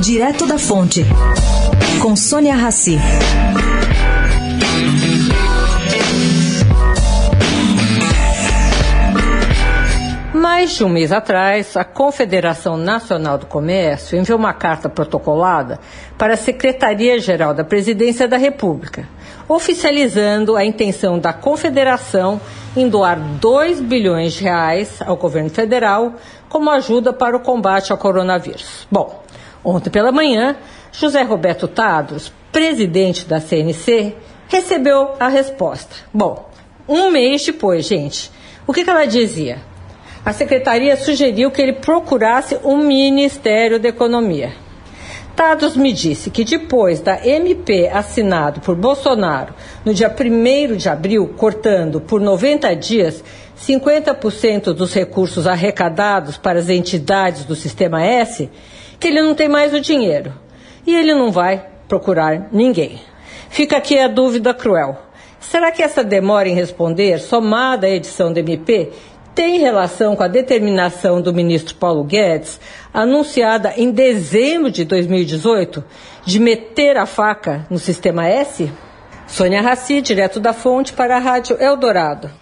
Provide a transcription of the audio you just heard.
Direto da Fonte, com Sônia Rassi. Mais de um mês atrás, a Confederação Nacional do Comércio enviou uma carta protocolada para a Secretaria-Geral da Presidência da República, oficializando a intenção da Confederação em doar 2 bilhões de reais ao governo federal como ajuda para o combate ao coronavírus. Bom, ontem pela manhã, José Roberto Tados, presidente da CNC, recebeu a resposta. Bom, um mês depois, gente, o que, que ela dizia? a secretaria sugeriu que ele procurasse o Ministério da Economia. Tados me disse que depois da MP assinado por Bolsonaro no dia 1 de abril, cortando por 90 dias 50% dos recursos arrecadados para as entidades do Sistema S, que ele não tem mais o dinheiro. E ele não vai procurar ninguém. Fica aqui a dúvida cruel. Será que essa demora em responder, somada à edição do MP, tem relação com a determinação do ministro Paulo Guedes, anunciada em dezembro de 2018, de meter a faca no sistema S? Sônia Raci, direto da fonte para a Rádio Eldorado.